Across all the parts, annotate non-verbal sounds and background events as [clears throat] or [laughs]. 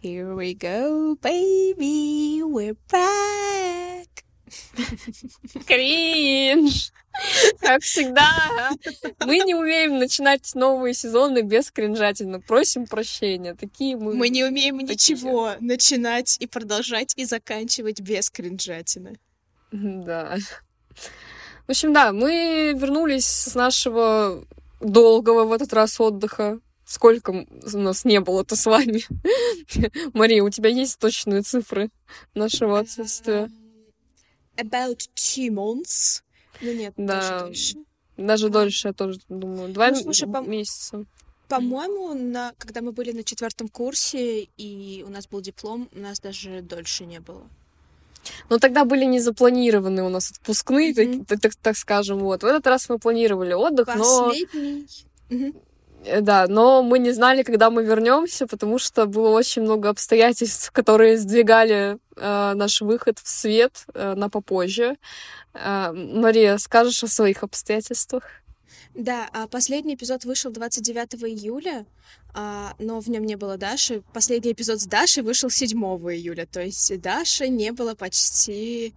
Here we go, baby, we're back. [laughs] Кринж! Как всегда, мы не умеем начинать новые сезоны без кринжатина. Просим прощения. Такие мы... Мы не умеем такие. ничего начинать и продолжать и заканчивать без кринжатины. Да. В общем, да, мы вернулись с нашего долгого в этот раз отдыха. Сколько у нас не было-то с вами? Мария, у тебя есть точные цифры нашего отсутствия? About two months. Ну нет, Да. даже дольше. Даже дольше, я тоже думаю. Два Ну, слушай, по- месяца. По-моему, на... когда мы были на четвертом курсе и у нас был диплом, у нас даже дольше не было. Но тогда были не запланированы у нас отпускные, так- Мгм. так, так- так скажем. Вот. В этот раз мы планировали отдых, но... Последний. Мгм. Э, Да, но мы не знали, когда мы вернемся, потому что было очень много обстоятельств, [laughs] которые сдвигали э, наш выход в свет э, на попозже. Э, Мария, скажешь о своих обстоятельствах? Да, а последний эпизод вышел 29 июля, а, но в нем не было Даши. Последний эпизод с Дашей вышел 7 июля, то есть Даши не было почти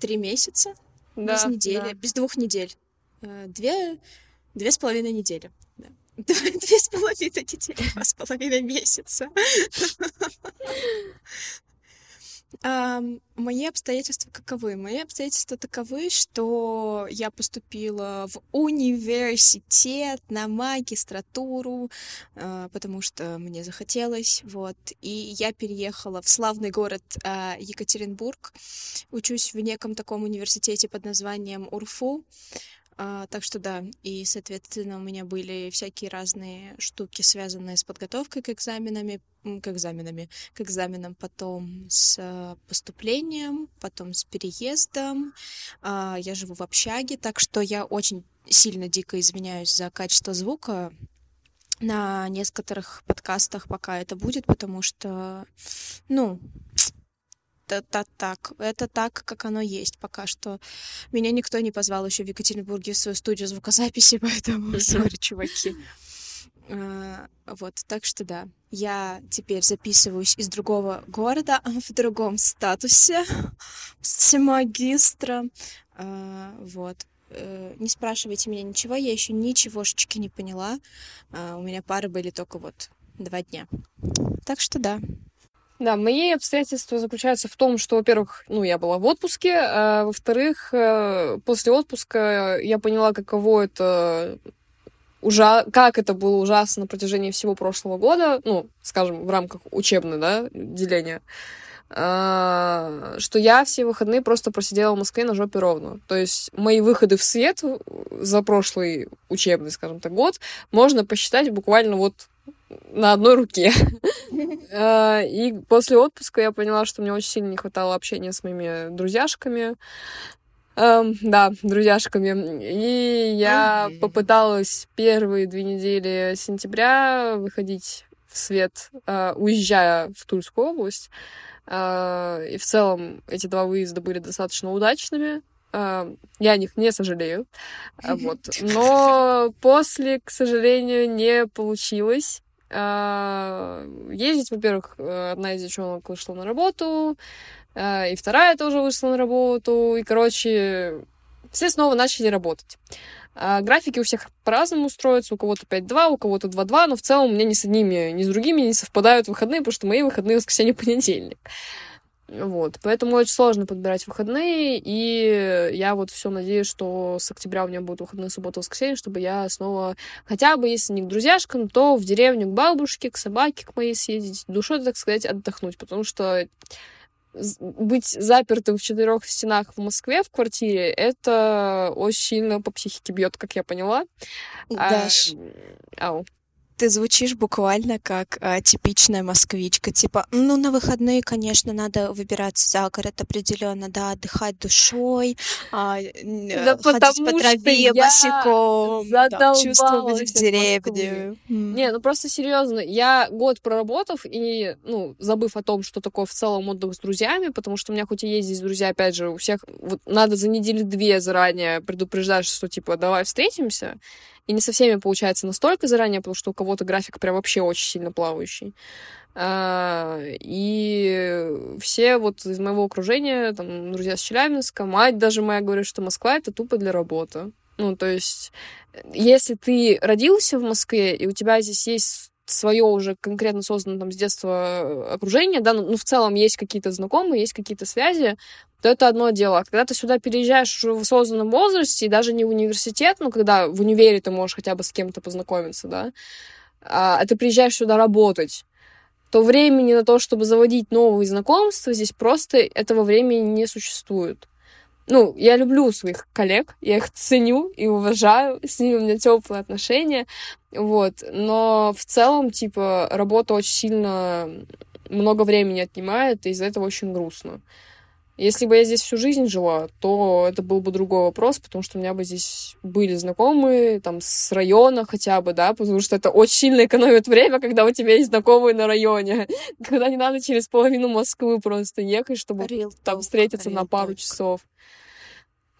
три месяца, без недели, без двух недель. Э, Две, две с половиной недели. [laughs] Две с половиной недели, два с половиной месяца. Мои обстоятельства каковы? Мои обстоятельства таковы, что я поступила в университет на магистратуру, а, потому что мне захотелось, вот. И я переехала в славный город а, Екатеринбург. Учусь в неком таком университете под названием УРФУ. А, так что да, и, соответственно, у меня были всякие разные штуки, связанные с подготовкой к экзаменами, к экзаменами, к экзаменам, потом с а, поступлением, потом с переездом. А, я живу в общаге, так что я очень сильно дико извиняюсь за качество звука на некоторых подкастах, пока это будет, потому что, ну, это так, это так, как оно есть пока что. Меня никто не позвал еще в Екатеринбурге в свою студию звукозаписи, [laughs] поэтому сори, чуваки. А, Вот, так что да, я теперь записываюсь из другого города, в другом статусе, с магистра. А, Вот. Э, Не спрашивайте меня ничего, я еще ничегошечки не поняла. А, У меня пары были только вот два дня. Так что да. Да, мои обстоятельства заключаются в том, что, во-первых, ну, я была в отпуске, а во-вторых, э, после отпуска я поняла, каково это ужа... как это было ужасно на протяжении всего прошлого года, ну, скажем, в рамках учебной, да, деления, а, что я все выходные просто просидела в Москве на жопе ровно. То есть мои выходы в свет за прошлый учебный, скажем так, год можно посчитать буквально вот на одной руке. А, [laughs] И после отпуска я поняла, что мне очень сильно не хватало общения с моими друзьяшками. Эм, да, друзьяшками. И я попыталась первые две недели сентября выходить в свет, э, уезжая в Тульскую область. Э, И в целом эти два выезда были достаточно удачными. Э, Я о них не сожалею. Вот. [laughs] Но после, к сожалению, не получилось. А, Ездить, во-первых, э, одна из девчонок вышла на работу, а, и вторая тоже вышла на работу, и, короче, все снова начали работать. А, Графики у всех по-разному устроятся, у кого-то 5-2, у кого-то 2-2, но в целом у меня ни с одними, ни с другими не совпадают выходные, потому что мои выходные воскресенье понедельник. Вот, поэтому очень сложно подбирать выходные, и я вот все надеюсь, что с октября у меня будут выходные суббота, воскресенье, чтобы я снова, хотя бы если не к друзьяшкам, то в деревню к бабушке, к собаке к моей съездить, душой, так сказать, отдохнуть, потому что быть запертым в четырех стенах в Москве в квартире, это очень сильно по психике бьет, как я поняла. А, Даш, ау. Ты звучишь буквально как а, типичная москвичка. Типа, ну, на выходные, конечно, надо выбираться за город определенно, да, отдыхать душой, а, Да э, ходить по траве босиком, да, чувствовать деревню. М. Не, ну просто серьезно, я год проработав и, ну, забыв о том, что такое в целом отдых с друзьями, потому что у меня хоть и есть здесь друзья, опять же, у всех вот надо за недели две заранее предупреждать, что типа давай встретимся, и не со всеми получается настолько заранее, потому что у кого-то график прям вообще очень сильно плавающий. А, и все вот из моего окружения, там, друзья с Челябинска, мать даже моя говорит, что Москва — это тупо для работы. Ну, то есть, если ты родился в Москве, и у тебя здесь есть свое уже конкретно созданное там с детства окружение, да, ну, ну, в целом есть какие-то знакомые, есть какие-то связи, то это одно дело. А когда ты сюда переезжаешь в осознанном возрасте, и даже не в университет, ну, когда в универе ты можешь хотя бы с кем-то познакомиться, да, а, а ты приезжаешь сюда работать, то времени на то, чтобы заводить новые знакомства, здесь просто этого времени не существует. Ну, я люблю своих коллег, я их ценю и уважаю, с ними у меня теплые отношения, вот, но в целом, типа, работа очень сильно много времени отнимает, и из-за этого очень грустно. Если бы я здесь всю жизнь жила, то это был бы другой вопрос, потому что у меня бы здесь были знакомые, там, с района хотя бы, да, потому что это очень сильно экономит время, когда у тебя есть знакомые на районе, [laughs] когда не надо через половину Москвы просто ехать, чтобы real там встретиться на пару talk. часов.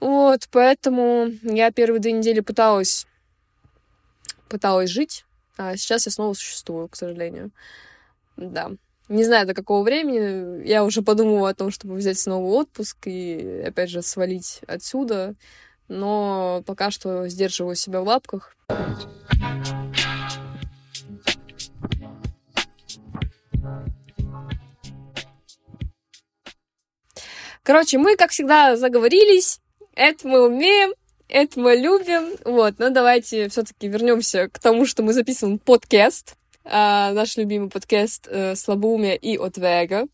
Вот, поэтому я первые две недели пыталась, пыталась жить, а сейчас я снова существую, к сожалению. Да. Не знаю, до какого времени. Я уже подумала о том, чтобы взять снова отпуск и, опять же, свалить отсюда. Но пока что сдерживаю себя в лапках. Короче, мы, как всегда, заговорились. Это мы умеем, это мы любим. Вот, но давайте все-таки вернемся к тому, что мы записываем подкаст а, наш любимый подкаст э, «Слабоумие и отвега».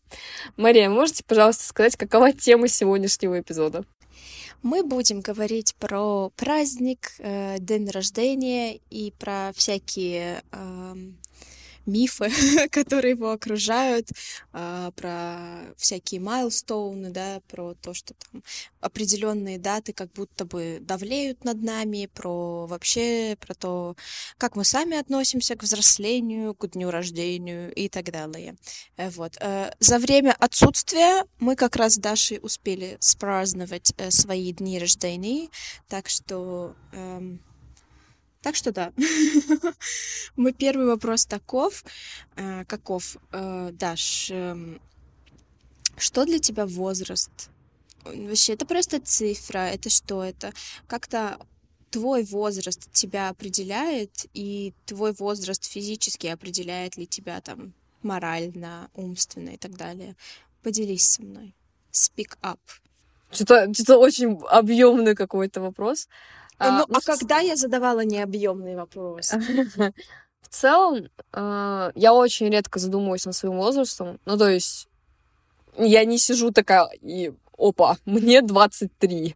Мария, можете, пожалуйста, сказать, какова тема сегодняшнего эпизода? Мы будем говорить про праздник, э, день рождения и про всякие э, мифы, [laughs] которые его окружают, а, про всякие майлстоуны, да, про то, что там определенные даты как будто бы давлеют над нами, про вообще, про то, как мы сами относимся к взрослению, к дню рождения и так далее. Э, вот. Э, за время отсутствия мы как раз с Дашей успели спраздновать э, свои дни рождения, так что эм, так что да. [laughs] Мой первый вопрос таков. Э, каков? Э, Даш, эм, что для тебя возраст? Вообще, это просто цифра, это что это? Как-то твой возраст тебя определяет, и твой возраст физически определяет ли тебя там морально, умственно и так далее. Поделись со мной. Speak up. Что-то, что очень объемный какой-то вопрос. А, ну, ну, а когда я задавала необъемный вопрос? [laughs] В целом, э, я очень редко задумываюсь над своим возрастом. Ну, то есть, я не сижу такая и опа, [laughs] мне 23,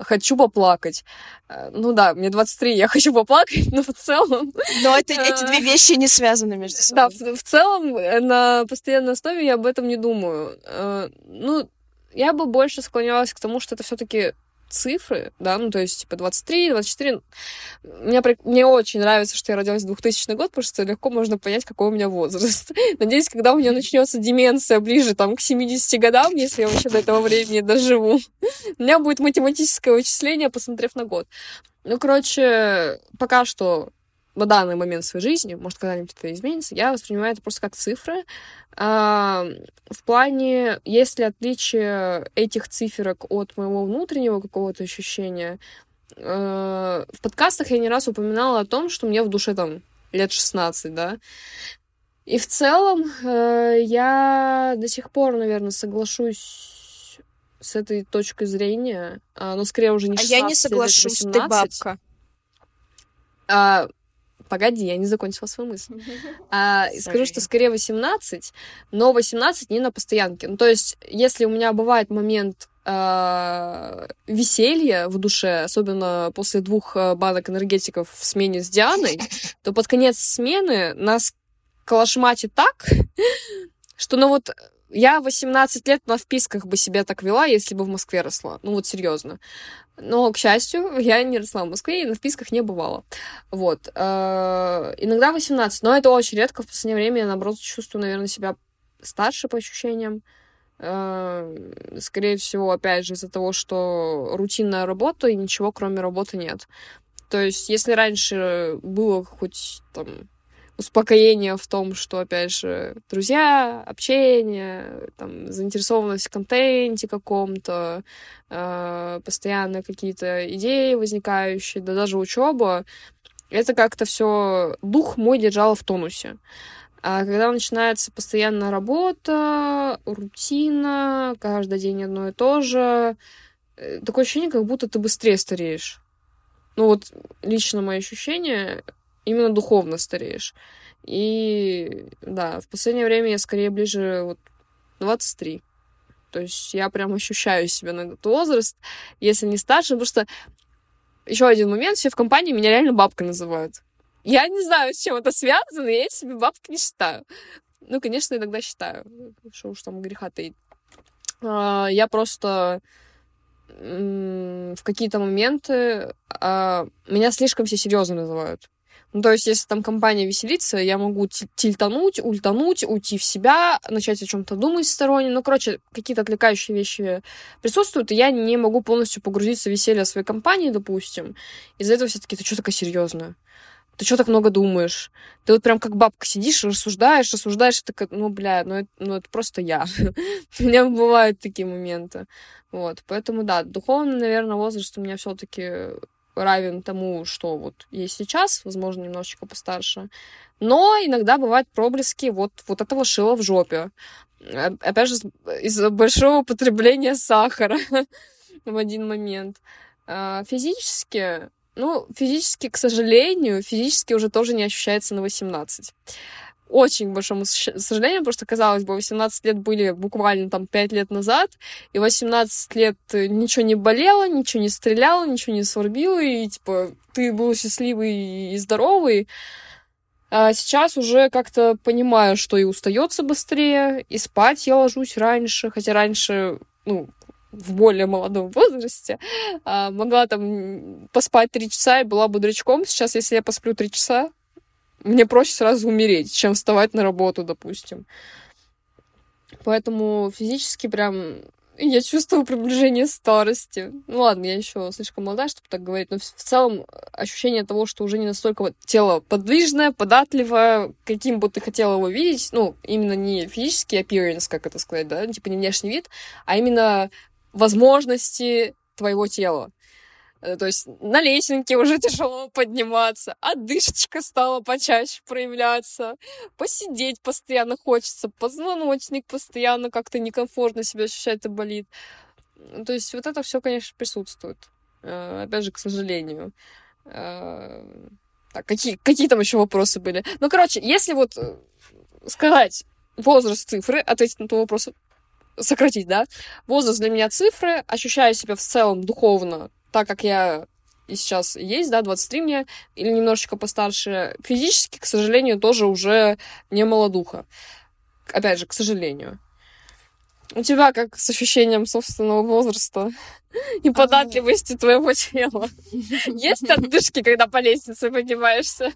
хочу поплакать. Э, ну да, мне 23, я хочу поплакать, [laughs] но в целом... Но это, эти две вещи не связаны между собой. Да, в, в целом э, на постоянной основе я об этом не думаю. Ну, я бы больше склонялась к тому, что это все таки цифры, да, ну, то есть, типа, 23, 24. Мне, мне очень нравится, что я родилась в 2000 год, потому что легко можно понять, какой у меня возраст. [laughs] Надеюсь, когда у меня начнется деменция ближе, там, к 70 годам, если я вообще до этого времени доживу, у меня будет математическое вычисление, посмотрев на год. Ну, короче, пока что на данный момент своей жизни, может, когда-нибудь это изменится, я воспринимаю это просто как цифры. А, в плане, есть ли отличие этих циферок от моего внутреннего какого-то ощущения, а, в подкастах я не раз упоминала о том, что мне в душе там лет 16, да. И в целом э, я до сих пор, наверное, соглашусь с этой точкой зрения, а, но скорее уже не 16 А я не соглашусь, ты бабка. А, Погоди, я не закончила свою мысль. [laughs] А, скажу, что скорее 18, но 18 не на постоянке. Ну, то есть, если у меня бывает момент э, веселья в душе, особенно после двух э, банок энергетиков в смене с Дианой, [laughs] то под конец смены нас калашматит так, [laughs] что ну вот я 18 лет на вписках бы себя так вела, если бы в Москве росла. Ну вот серьезно. Но, к счастью, я не росла в Москве и на вписках не бывала. Вот. Э, иногда 18, но это очень редко. В последнее время я, наоборот, чувствую, наверное, себя старше по ощущениям. Э, скорее всего, опять же, из-за того, что рутинная работа и ничего кроме работы нет. То есть, если раньше было хоть там успокоение в том, что, опять же, друзья, общение, там, заинтересованность в контенте каком-то, э, постоянно какие-то идеи возникающие, да даже учеба, это как-то все дух мой держало в тонусе. А когда начинается постоянная работа, рутина, каждый день одно и то же, э, такое ощущение, как будто ты быстрее стареешь. Ну вот лично мое ощущение, именно духовно стареешь. И да, в последнее время я скорее ближе вот 23. То есть я прям ощущаю себя на этот возраст, если не старше, потому что еще один момент, все в компании меня реально бабкой называют. Я не знаю, с чем это связано, я себе бабкой не считаю. Ну, конечно, иногда считаю, что уж там греха таить. А, я просто в какие-то моменты а, меня слишком все серьезно называют. Ну, то есть, если там компания веселится, я могу тильтануть, ультануть, уйти в себя, начать о чем-то думать сторонне. Ну, короче, какие-то отвлекающие вещи присутствуют, и я не могу полностью погрузиться в веселье своей компании, допустим. Из-за этого все таки ты что такая серьезная? Ты что так много думаешь? Ты вот прям как бабка сидишь, рассуждаешь, рассуждаешь, и такая, ну, бля, ну это, ну, это просто я. [laughs] у меня бывают такие моменты. Вот, поэтому, да, духовный, наверное, возраст у меня все таки равен тому, что вот есть сейчас, возможно, немножечко постарше. Но иногда бывают проблески вот, вот этого шила в жопе. Опять же, из-за большого потребления сахара [laughs] в один момент. А, физически, ну, физически, к сожалению, физически уже тоже не ощущается на 18 очень большому сожалению, потому что, казалось бы, 18 лет были буквально там 5 лет назад, и 18 лет ничего не болело, ничего не стреляло, ничего не сорбило, и, типа, ты был счастливый и здоровый. А сейчас уже как-то понимаю, что и устается быстрее, и спать я ложусь раньше, хотя раньше, ну, в более молодом [laughs] возрасте, а, могла там поспать три часа и была бодрячком. Сейчас, если я посплю три часа, мне проще сразу умереть, чем вставать на работу, допустим. Поэтому физически прям я чувствую приближение старости. Ну ладно, я еще слишком молодая, чтобы так говорить, но в целом ощущение того, что уже не настолько вот тело подвижное, податливое, каким бы ты хотела его видеть, ну, именно не физический appearance, как это сказать, да, типа не внешний вид, а именно возможности твоего тела. Э, то есть на лесенке уже [laughs] тяжело подниматься, одышечка стала почаще проявляться, посидеть постоянно хочется, позвоночник постоянно как-то некомфортно себя ощущает и болит. То есть вот это все, конечно, присутствует. Э, опять же, к сожалению. Э, так, какие, какие там еще вопросы были? Ну, короче, если вот сказать возраст цифры, ответить на твой вопрос, сократить, да? Возраст для меня цифры, ощущаю себя в целом духовно так как я и сейчас есть, да, 23 мне, или немножечко постарше, физически, к сожалению, тоже уже не молодуха. Опять же, к сожалению. У тебя как с ощущением собственного возраста [laughs] и податливости твоего тела? [laughs] Есть отдышки, когда по лестнице поднимаешься?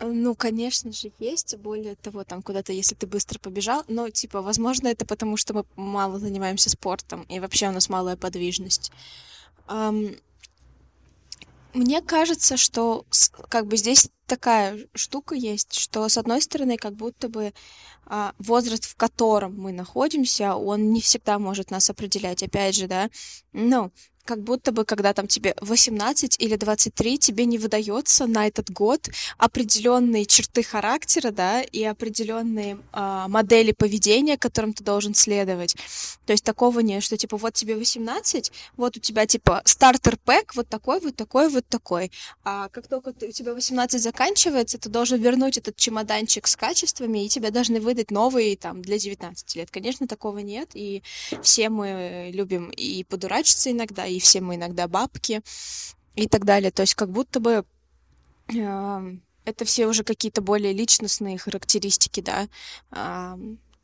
Ну, конечно же, есть. Более того, там куда-то, если ты быстро побежал, но, типа, возможно, это потому, что мы мало занимаемся спортом, и вообще у нас малая подвижность. Мне кажется, что как бы здесь такая штука есть, что с одной стороны, как будто бы а, возраст, в котором мы находимся, он не всегда может нас определять. Опять же, да, ну, как будто бы, когда там тебе 18 или 23, тебе не выдается на этот год определенные черты характера, да, и определенные а, модели поведения, которым ты должен следовать. То есть такого нет, что типа вот тебе 18, вот у тебя типа стартер пэк, вот такой, вот такой, вот такой. А как только ты, у тебя 18 заканчивается, ты должен вернуть этот чемоданчик с качествами, и тебе должны выдать новый там для 19 лет. Конечно, такого нет, и все мы любим и подурачиться иногда, все мы иногда бабки и так далее. То есть как будто бы э, это все уже какие-то более личностные характеристики, да,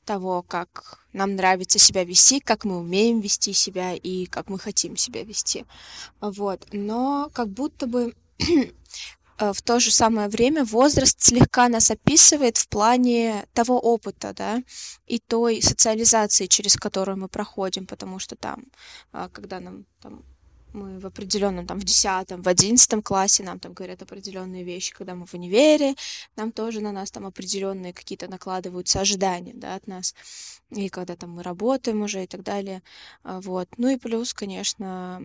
того, как нам нравится себя вести, как мы умеем вести себя и как мы хотим себя вести. Вот. Но как будто бы в то же самое время возраст слегка нас описывает в плане того опыта, да, и той социализации, через которую мы проходим, потому что там, э, когда нам там мы в определенном, там, в десятом, в одиннадцатом классе нам там говорят определенные вещи, когда мы в универе, нам тоже на нас там определенные какие-то накладываются ожидания, да, от нас, и когда там мы работаем уже и так далее, а, вот. Ну и плюс, конечно,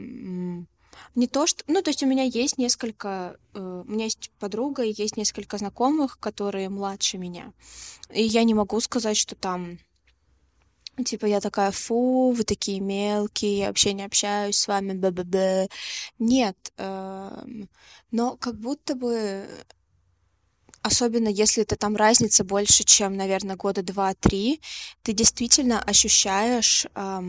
не то, что... Ну, то есть у меня есть несколько... Э, у меня есть подруга и есть несколько знакомых, которые младше меня. И я не могу сказать, что там Типа я такая, фу, вы такие мелкие, я вообще не общаюсь с вами, б -б -б. Нет, э, но как будто бы, особенно если это там разница больше, чем, наверное, года два-три, ты действительно ощущаешь... Э,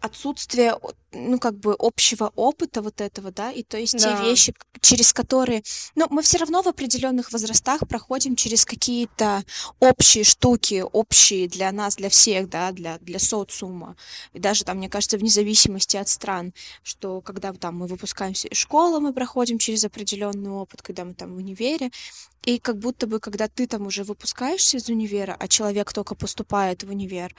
отсутствие ну, как бы общего опыта вот этого, да, и то есть да. те вещи, через которые, ну, мы все равно в определенных возрастах проходим через какие-то общие штуки, общие для нас, для всех, да, для, для социума, и даже там, мне кажется, вне зависимости от стран, что когда там мы выпускаемся из школы, мы проходим через определенный опыт, когда мы там в универе, и как будто бы, когда ты там уже выпускаешься из универа, а человек только поступает в универ,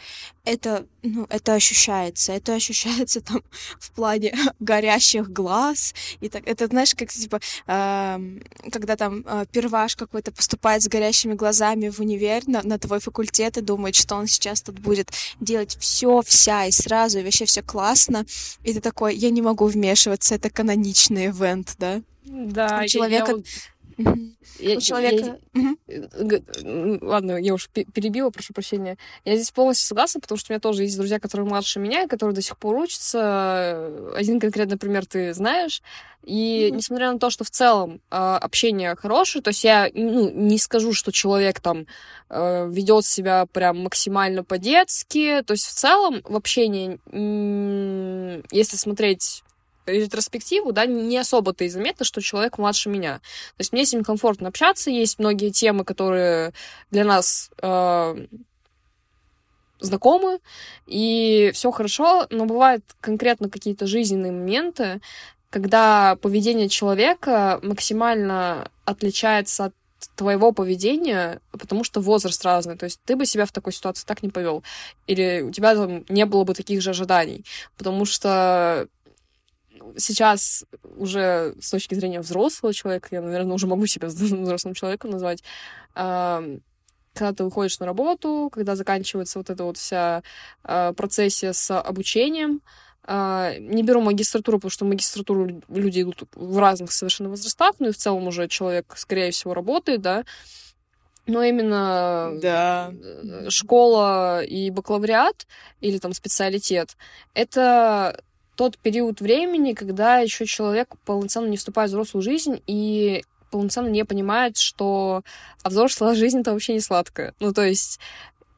это, ну, это ощущается, это ощущается там в плане [laughs] горящих глаз. И так, это, знаешь, как типа, э, когда там э, перваш какой-то поступает с горящими глазами в универ на, на твой факультет и думает, что он сейчас тут будет делать все, вся и сразу, и вообще все классно. И ты такой, я не могу вмешиваться, это каноничный ивент, да? Да, человека... Я, я я, у человека... Я, угу. Ладно, я уж перебила, прошу прощения. Я здесь полностью согласна, потому что у меня тоже есть друзья, которые младше меня, которые до сих пор учатся. Один конкретно пример ты знаешь. И mm несмотря на то, что в целом э, общение хорошее, то есть я ну, не скажу, что человек там э, ведет себя прям максимально по-детски, то есть в целом в общении, если смотреть ретроспективу, да, не особо-то и заметно, что человек младше меня. То есть мне с ним комфортно общаться, есть многие темы, которые для нас э, знакомы, и все хорошо, но бывают конкретно какие-то жизненные моменты, когда поведение человека максимально отличается от твоего поведения, потому что возраст разный. То есть ты бы себя в такой ситуации так не повел. Или у тебя там не было бы таких же ожиданий. Потому что сейчас уже с точки зрения взрослого человека, я, наверное, уже могу себя [laughs] взрослым человеком назвать, когда ты выходишь на работу, когда заканчивается вот эта вот вся э, процессия с обучением, э, не беру магистратуру, потому что магистратуру люди идут в разных совершенно возрастах, ну и в целом уже человек, скорее всего, работает, да, но именно да. школа и бакалавриат или там специалитет, это тот период времени, когда еще человек полноценно не вступает в взрослую жизнь и полноценно не понимает, что а взрослая [laughs] жизнь это вообще не сладкая. Ну, то есть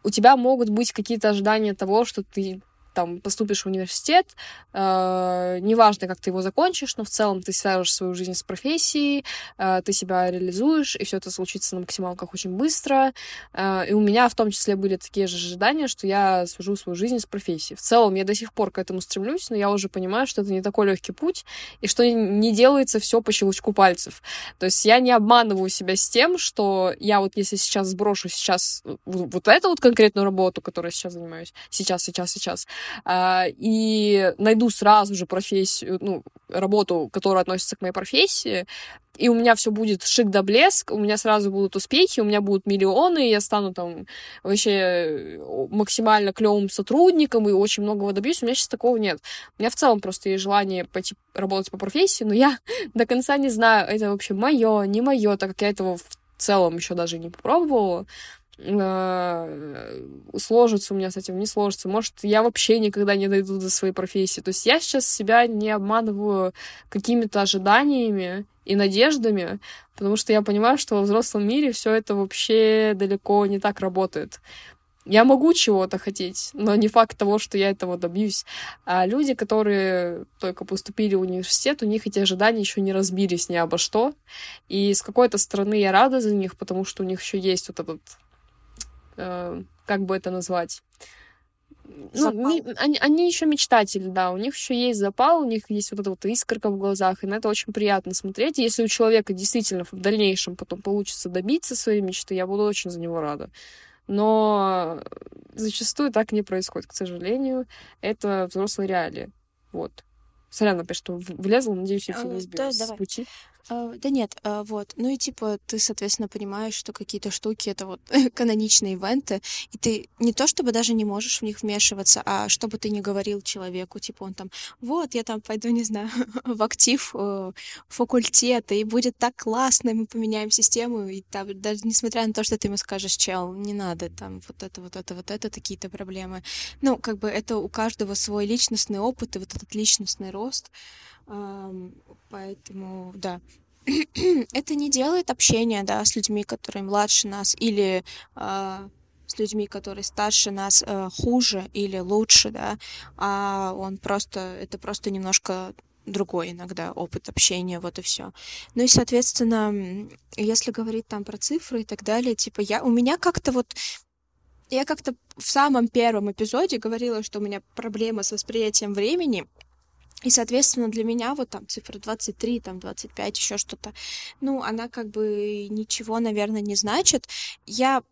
у тебя могут быть какие-то ожидания того, что ты там поступишь в университет, э, неважно, как ты его закончишь, но в целом ты свяжешь свою жизнь с профессией, э, ты себя реализуешь, и все это случится на максималках очень быстро. Э, и у меня в том числе были такие же ожидания, что я свяжу свою жизнь с профессией. В целом я до сих пор к этому стремлюсь, но я уже понимаю, что это не такой легкий путь, и что не делается все по щелчку пальцев. То есть я не обманываю себя с тем, что я вот если сейчас сброшу сейчас вот эту вот конкретную работу, которой я сейчас занимаюсь, сейчас, сейчас, сейчас, и найду сразу же профессию, ну, работу, которая относится к моей профессии, и у меня все будет шик да блеск, у меня сразу будут успехи, у меня будут миллионы, я стану там вообще максимально клевым сотрудником и очень многого добьюсь. У меня сейчас такого нет. У меня в целом просто есть желание пойти работать по профессии, но я [laughs] до конца не знаю, это вообще мое, не мое, так как я этого в целом еще даже не попробовала. Э, сложится у меня с этим, не сложится. Может, я вообще никогда не дойду до своей профессии. То есть я сейчас себя не обманываю какими-то ожиданиями и надеждами, потому что я понимаю, что во взрослом мире все это вообще далеко не так работает. Я могу чего-то хотеть, но не факт того, что я этого добьюсь. А люди, которые только поступили в университет, у них эти ожидания еще не разбились ни обо что. И с какой-то стороны я рада за них, потому что у них еще есть вот этот э, как бы это назвать? Ну, ми, они, они еще мечтатели, да, у них еще есть запал, у них есть вот эта вот искорка в глазах, и на это очень приятно смотреть. Если у человека действительно в дальнейшем потом получится добиться своей мечты, я буду очень за него рада. Но зачастую так не происходит, к сожалению. Это взрослые реалии. Вот. Сорян, опять, что влезла, надеюсь, я тебя не А, сбила да, с давай. пути. А, Да нет, а, вот. Ну и типа ты, соответственно, понимаешь, что какие-то штуки это вот [laughs] каноничные ивенты, и ты не то чтобы даже не можешь в них вмешиваться, а чтобы ты не говорил человеку, типа он там, вот, я там пойду, не знаю, [laughs] в актив э, факультета, и будет так классно, и мы поменяем систему, и там, даже несмотря на то, что ты ему скажешь, чел, не надо, там, вот это, вот это, вот это, такие-то проблемы. Ну, как бы это у каждого свой личностный опыт и вот этот личностный рост. Поэтому, да. [clears throat] Это не делает общение, да, с людьми, которые младше нас, или а, с людьми, которые старше нас, э, хуже или лучше, да, а он просто, это просто немножко другой иногда опыт общения, вот и все. Ну и, соответственно, если говорить там про цифры и так далее, типа я, у меня как-то вот я как-то в самом первом эпизоде говорила, что у меня проблема с восприятием времени, и, соответственно, для меня вот там цифра 23, там 25, еще что-то, ну, она как бы ничего, наверное, не значит. Я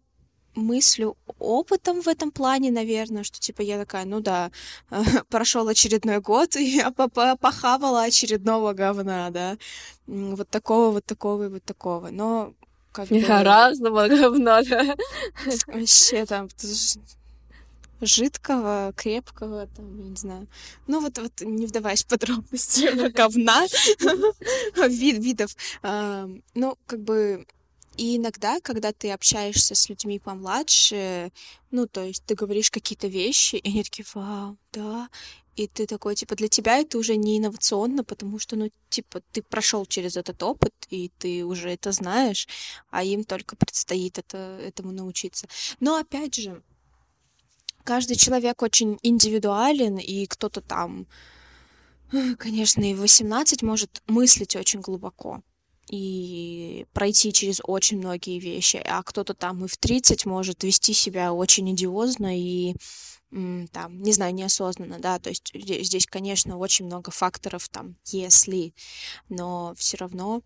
мыслю опытом в этом плане, наверное, что типа я такая, ну да, [laughs] прошел очередной год, [laughs] и я по- по- похавала очередного говна, да, вот такого, вот такого и вот такого. Но как бы Разного говна, да. вообще там жидкого, крепкого, там, я не знаю. Ну, вот, вот не вдаваясь в подробности [laughs] говна, [laughs] вид, видов. А, Ну, как бы, и иногда, когда ты общаешься с людьми помладше, ну, то есть ты говоришь какие-то вещи, и они такие, вау, да, и ты такой, типа, для тебя это уже не инновационно, потому что, ну, типа, ты прошел через этот опыт, и ты уже это знаешь, а им только предстоит это, этому научиться. Но, опять же, каждый человек очень индивидуален, и кто-то там, э, конечно, и в 18 может мыслить очень глубоко и пройти через очень многие вещи, а кто-то там и в 30 может вести себя очень идиозно и там, не знаю, неосознанно, да, то есть зде- здесь, конечно, очень много факторов там, если, но все равно,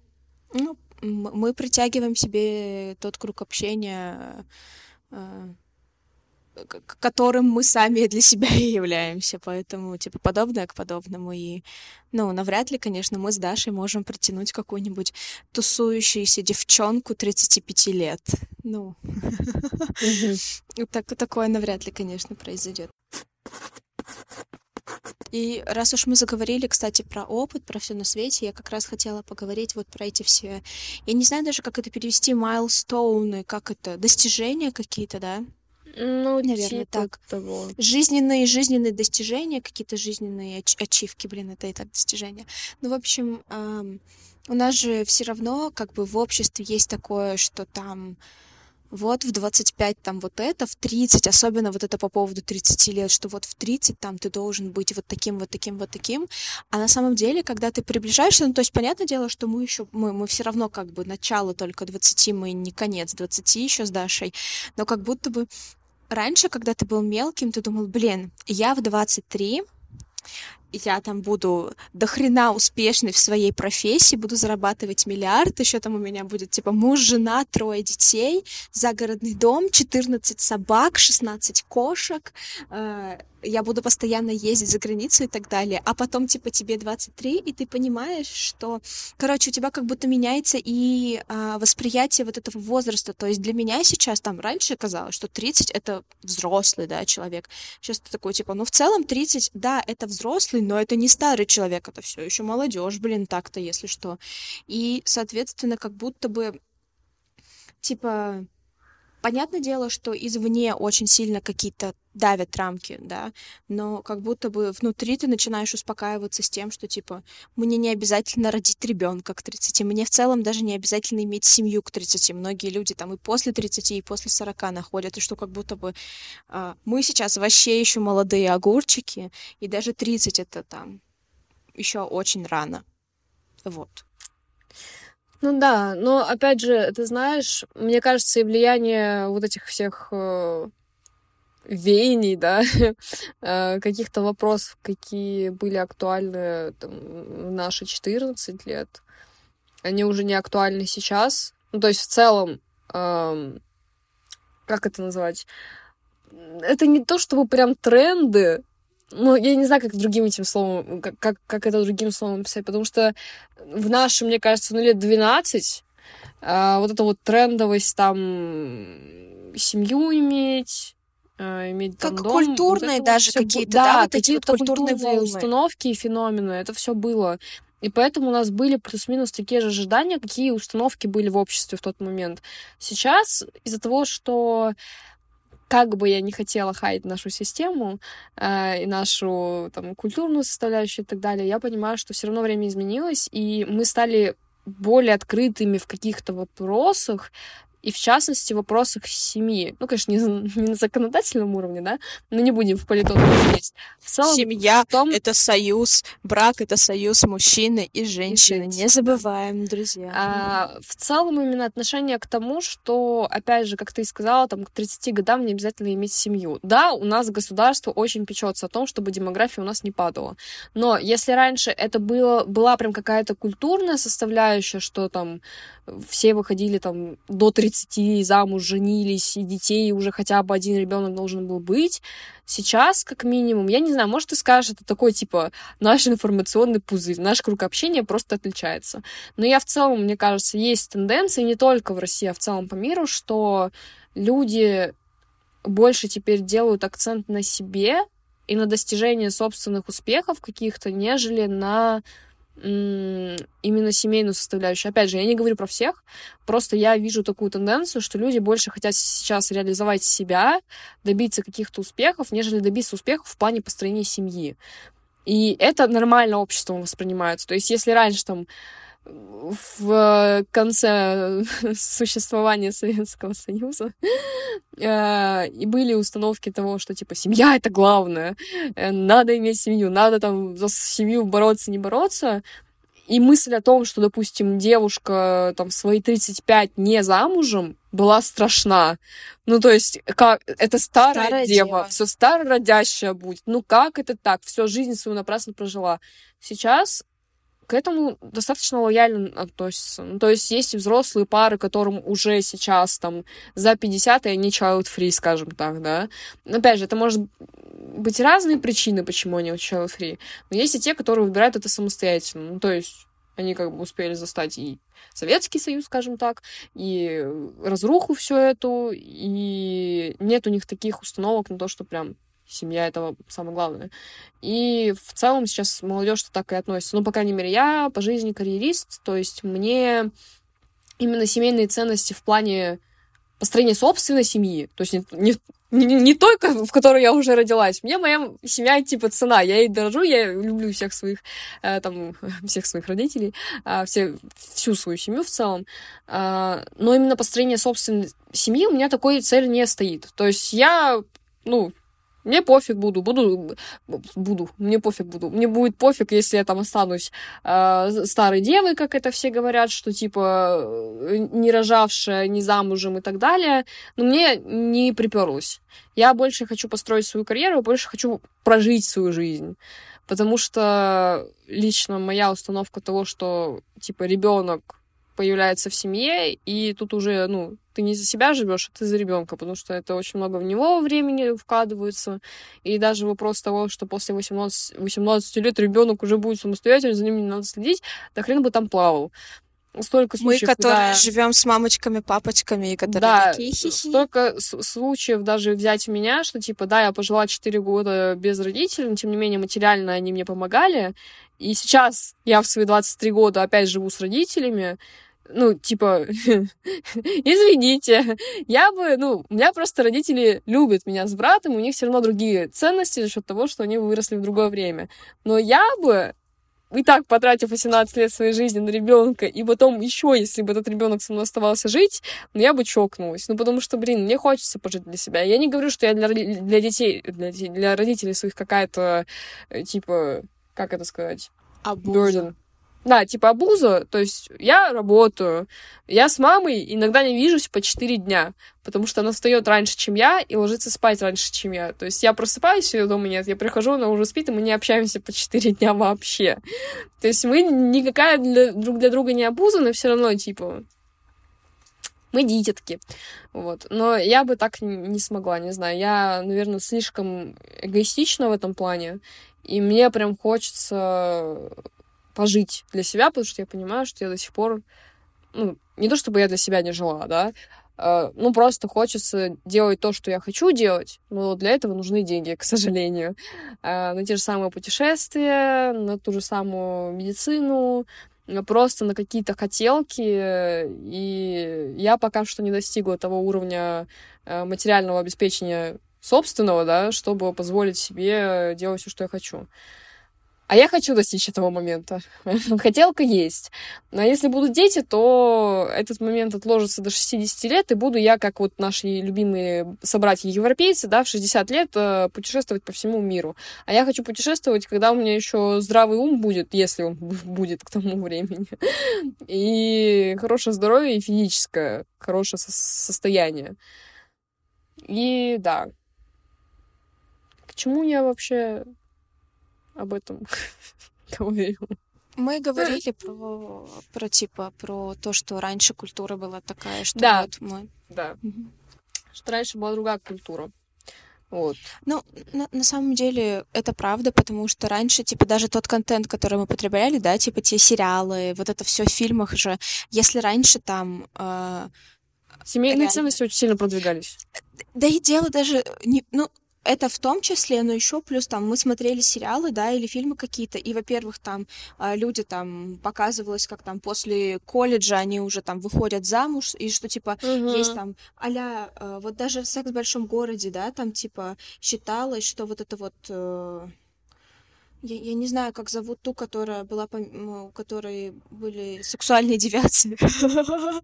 ну, мы притягиваем себе тот круг общения, э, которым мы сами для себя и являемся, поэтому, типа, подобное к подобному, и, ну, навряд ли, конечно, мы с Дашей можем притянуть какую-нибудь тусующуюся девчонку 35 лет, ну, так, такое навряд ли, конечно, произойдет. И раз уж мы заговорили, кстати, про опыт, про все на свете, я как раз хотела поговорить вот про эти все... Я не знаю даже, как это перевести, майлстоуны, как это, достижения какие-то, да? Ну, Наверное, типа так. того. жизненные жизненные достижения, какие-то жизненные ач- ачивки, блин, это и так достижения. Ну, в общем, ам, у нас же все равно как бы в обществе есть такое, что там вот в 25 там вот это, в 30, особенно вот это по поводу 30 лет, что вот в 30 там ты должен быть вот таким, вот таким, вот таким. А на самом деле, когда ты приближаешься, ну, то есть, понятное дело, что мы еще, мы, мы все равно как бы начало только 20, мы не конец 20 еще с Дашей, но как будто бы раньше, когда ты был мелким, ты думал, блин, я в 23, я там буду до хрена успешной в своей профессии, буду зарабатывать миллиард, еще там у меня будет типа муж, жена, трое детей, загородный дом, 14 собак, 16 кошек, э, я буду постоянно ездить за границу и так далее. А потом типа тебе 23, и ты понимаешь, что, короче, у тебя как будто меняется и а, восприятие вот этого возраста. То есть для меня сейчас там раньше казалось, что 30 это взрослый, да, человек. Сейчас ты такой, типа, ну в целом 30, да, это взрослый, но это не старый человек, это все еще молодежь, блин, так-то, если что. И, соответственно, как будто бы, типа, понятное дело, что извне очень сильно какие-то давят рамки, да, но как будто бы внутри ты начинаешь успокаиваться с тем, что, типа, мне не обязательно родить ребенка к 30, мне в целом даже не обязательно иметь семью к 30. Многие люди там и после 30, и после 40 находят, и что как будто бы а, мы сейчас вообще еще молодые огурчики, и даже 30 это там еще очень рано. Вот. Ну да, но опять же, ты знаешь, мне кажется, и влияние вот этих всех э, веяний, да, [laughs] э, каких-то вопросов, какие были актуальны там, в наши 14 лет, они уже не актуальны сейчас. Ну, то есть в целом, эм, как это назвать? Это не то, чтобы прям тренды, ну, я не знаю, как другим этим словом, как, как, как это другим словом писать, потому что в нашем, мне кажется, ну, лет 12, а, вот эта вот трендовость там семью иметь, а, иметь как дом, культурные вот даже какие-то, да, да, вот какие-то культурные волны. установки и феномены, это все было. И поэтому у нас были плюс-минус такие же ожидания, какие установки были в обществе в тот момент. Сейчас из-за того, что как бы я не хотела хаять нашу систему э, и нашу там, культурную составляющую и так далее, я понимаю, что все равно время изменилось, и мы стали более открытыми в каких-то вопросах, и в частности в вопросах семьи. Ну, конечно, не, не на законодательном уровне, да, но не будем в. В целом, Семья в том... — это союз, брак — это союз мужчины и женщины. И не забываем, друзья. А, в целом именно отношение к тому, что, опять же, как ты и сказала, там, к 30 годам не обязательно иметь семью. Да, у нас государство очень печется о том, чтобы демография у нас не падала. Но если раньше это было, была прям какая-то культурная составляющая, что там все выходили там до 30, замуж, женились, и детей уже хотя бы один ребенок должен был быть. Сейчас, как минимум, я не знаю, может, ты скажешь, это такой, типа, наш информационный пузырь, наш круг общения просто отличается. Но я в целом, мне кажется, есть тенденции не только в России, а в целом по миру, что люди больше теперь делают акцент на себе и на достижение собственных успехов каких-то, нежели на именно семейную составляющую. Опять же, я не говорю про всех, просто я вижу такую тенденцию, что люди больше хотят сейчас реализовать себя, добиться каких-то успехов, нежели добиться успехов в плане построения семьи. И это нормально обществом воспринимается. То есть, если раньше там в конце [laughs] существования Советского Союза [laughs] э, и были установки того, что типа семья это главное, э, надо иметь семью, надо там за семью бороться, не бороться. И мысль о том, что, допустим, девушка там в свои 35 не замужем, была страшна. Ну, то есть, как это старая, старая дева, дева. все старородящая будет. Ну, как это так? Всю жизнь свою напрасно прожила. Сейчас к этому достаточно лояльно относятся. Ну, то есть есть и взрослые пары, которым уже сейчас там за 50, и они child-free, скажем так, да. Но, опять же, это может быть разные причины, почему они child-free. Но есть и те, которые выбирают это самостоятельно. Ну, то есть они как бы успели застать и Советский Союз, скажем так, и разруху всю эту, и нет у них таких установок на то, что прям семья этого самое главное. И в целом сейчас молодежь так и относится. Ну, по крайней мере, я по жизни карьерист, то есть мне именно семейные ценности в плане построения собственной семьи, то есть не, не, не, не только в которой я уже родилась. Мне моя семья типа цена. Я ей дорожу, я люблю всех своих э, там [laughs] всех своих родителей, э, все, всю свою семью в целом. Э, но именно построение собственной семьи у меня такой цели не стоит. То есть я ну мне пофиг буду, буду, буду, мне пофиг буду. Мне будет пофиг, если я там останусь э, старой девой, как это все говорят, что типа э, не рожавшая, не замужем и так далее. Но мне не приперлось. Я больше хочу построить свою карьеру, больше хочу прожить свою жизнь. Потому что лично моя установка того, что типа ребенок появляется в семье, и тут уже, ну, ты не за себя живешь, а ты за ребенка, потому что это очень много в него времени вкладывается. И даже вопрос того, что после 18, 18 лет ребенок уже будет самостоятельным, за ним не надо следить, да хрен бы там плавал. Столько случаев, Мы, которые когда... живем с мамочками, папочками, и которые да, такие хи столько случаев даже взять меня, что типа, да, я пожила 4 года без родителей, но тем не менее материально они мне помогали. И сейчас я в свои 23 года опять живу с родителями, ну, типа, [laughs] извините, я бы, ну, у меня просто родители любят меня с братом, у них все равно другие ценности за счет того, что они выросли в другое время. Но я бы и так потратив 18 лет своей жизни на ребенка, и потом еще, если бы этот ребенок со мной оставался жить, ну, я бы чокнулась. Ну, потому что, блин, мне хочется пожить для себя. Я не говорю, что я для, для детей, для, для родителей своих какая-то, э, типа, как это сказать? Burden. Да, типа абуза, то есть я работаю, я с мамой иногда не вижусь по 4 дня, потому что она встает раньше, чем я, и ложится спать раньше, чем я. То есть я просыпаюсь, ее дома нет, я прихожу, она уже спит, и мы не общаемся по 4 дня вообще. То есть мы никакая для, друг для друга не абуза, но все равно, типа, мы дитятки. Вот. Но я бы так не смогла, не знаю. Я, наверное, слишком эгоистична в этом плане. И мне прям хочется пожить для себя, потому что я понимаю, что я до сих пор... Ну, не то чтобы я для себя не жила, да, а, ну, просто хочется делать то, что я хочу делать, но для этого нужны деньги, к сожалению. А, на те же самые путешествия, на ту же самую медицину, просто на какие-то хотелки, и я пока что не достигла того уровня э, материального обеспечения собственного, да, чтобы позволить себе делать все, что я хочу. А я хочу достичь этого момента. [laughs] Хотелка есть. Но если будут дети, то этот момент отложится до 60 лет, и буду я, как вот наши любимые собратья-европейцы, да, в 60 лет э, путешествовать по всему миру. А я хочу путешествовать, когда у меня еще здравый ум будет, если он будет к тому [laughs] времени. И хорошее здоровье, и физическое хорошее состояние. И да. К чему я вообще об этом [laughs] говорил. Мы говорили про, про типа про то, что раньше культура была такая, что да. вот мы. Да. Угу. Что раньше была другая культура. Вот. Ну, на, на самом деле это правда, потому что раньше, типа, даже тот контент, который мы потребляли, да, типа те сериалы, вот это все в фильмах же, если раньше там э, Семейные реально... ценности очень сильно продвигались. Да и дело даже не, ну, это в том числе, но еще плюс там мы смотрели сериалы, да, или фильмы какие-то, и, во-первых, там а, люди там показывалось, как там после колледжа они уже там выходят замуж, и что типа угу. есть там аля, а, вот даже секс в большом городе, да, там типа считалось, что вот это вот э, я, я не знаю, как зовут ту, которая была, у которой были сексуальные девиации. [laughs]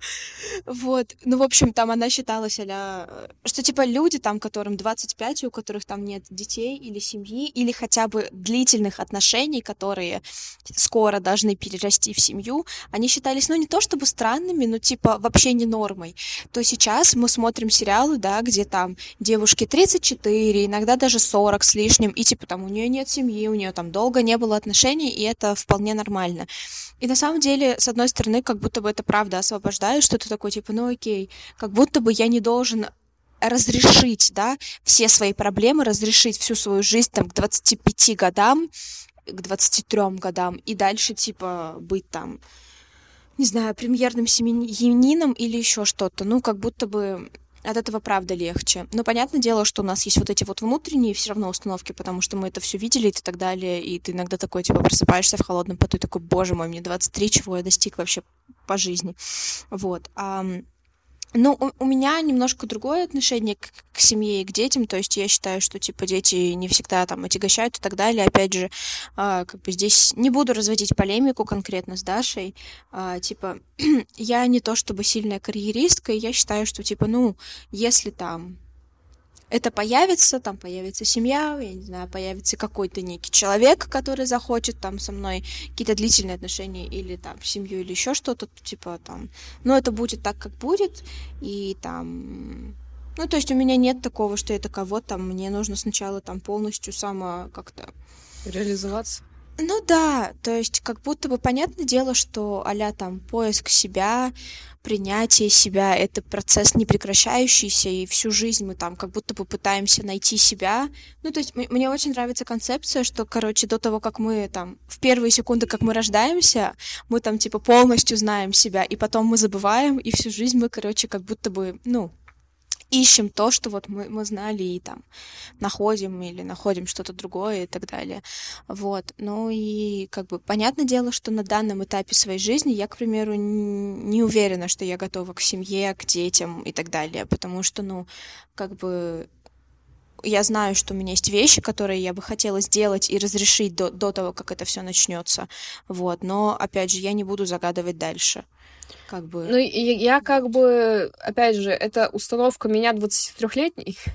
Вот. Ну, в общем, там она считалась, а что, типа, люди там, которым 25, у которых там нет детей или семьи, или хотя бы длительных отношений, которые скоро должны перерасти в семью, они считались, ну, не то чтобы странными, но, типа, вообще не нормой. То сейчас мы смотрим сериалы, да, где там девушки 34, иногда даже 40 с лишним, и, типа, там у нее нет семьи, у нее там долго не было отношений, и это вполне нормально. И на самом деле, с одной стороны, как будто бы это правда освобождает, что ты такой, типа, ну окей, как будто бы я не должен разрешить, да, все свои проблемы, разрешить всю свою жизнь там к 25 годам, к 23 годам, и дальше, типа, быть там, не знаю, премьерным семьянином или еще что-то. Ну, как будто бы от этого правда легче. Но понятное дело, что у нас есть вот эти вот внутренние все равно установки, потому что мы это все видели и так далее, и ты иногда такой, типа, просыпаешься в холодном поту и такой, боже мой, мне 23, чего я достиг вообще по жизни. Вот. А ну, у, у меня немножко другое отношение к, к семье и к детям, то есть я считаю, что, типа, дети не всегда там отягощают и так далее. Опять же, а, как бы здесь не буду разводить полемику конкретно с Дашей. А, типа, [clears throat] я не то чтобы сильная карьеристка, и я считаю, что, типа, ну, если там это появится, там появится семья, я не знаю, появится какой-то некий человек, который захочет там со мной какие-то длительные отношения или там семью или еще что-то, типа там, ну это будет так, как будет, и там ну, то есть у меня нет такого, что это кого там, мне нужно сначала там полностью само как-то... Реализоваться? Ну да, то есть как будто бы понятное дело, что а там поиск себя, принятие себя — это процесс не прекращающийся, и всю жизнь мы там как будто бы пытаемся найти себя. Ну, то есть мне очень нравится концепция, что, короче, до того, как мы там, в первые секунды, как мы рождаемся, мы там, типа, полностью знаем себя, и потом мы забываем, и всю жизнь мы, короче, как будто бы, ну, ищем то, что вот мы, мы знали и там находим или находим что-то другое и так далее. Вот. Ну и как бы понятное дело, что на данном этапе своей жизни я, к примеру, не уверена, что я готова к семье, к детям и так далее, потому что, ну, как бы я знаю, что у меня есть вещи, которые я бы хотела сделать и разрешить до, до того, как это все начнется. Вот. Но, опять же, я не буду загадывать дальше как бы... Ну, я, я как бы, опять же, это установка меня 23-летней. [laughs]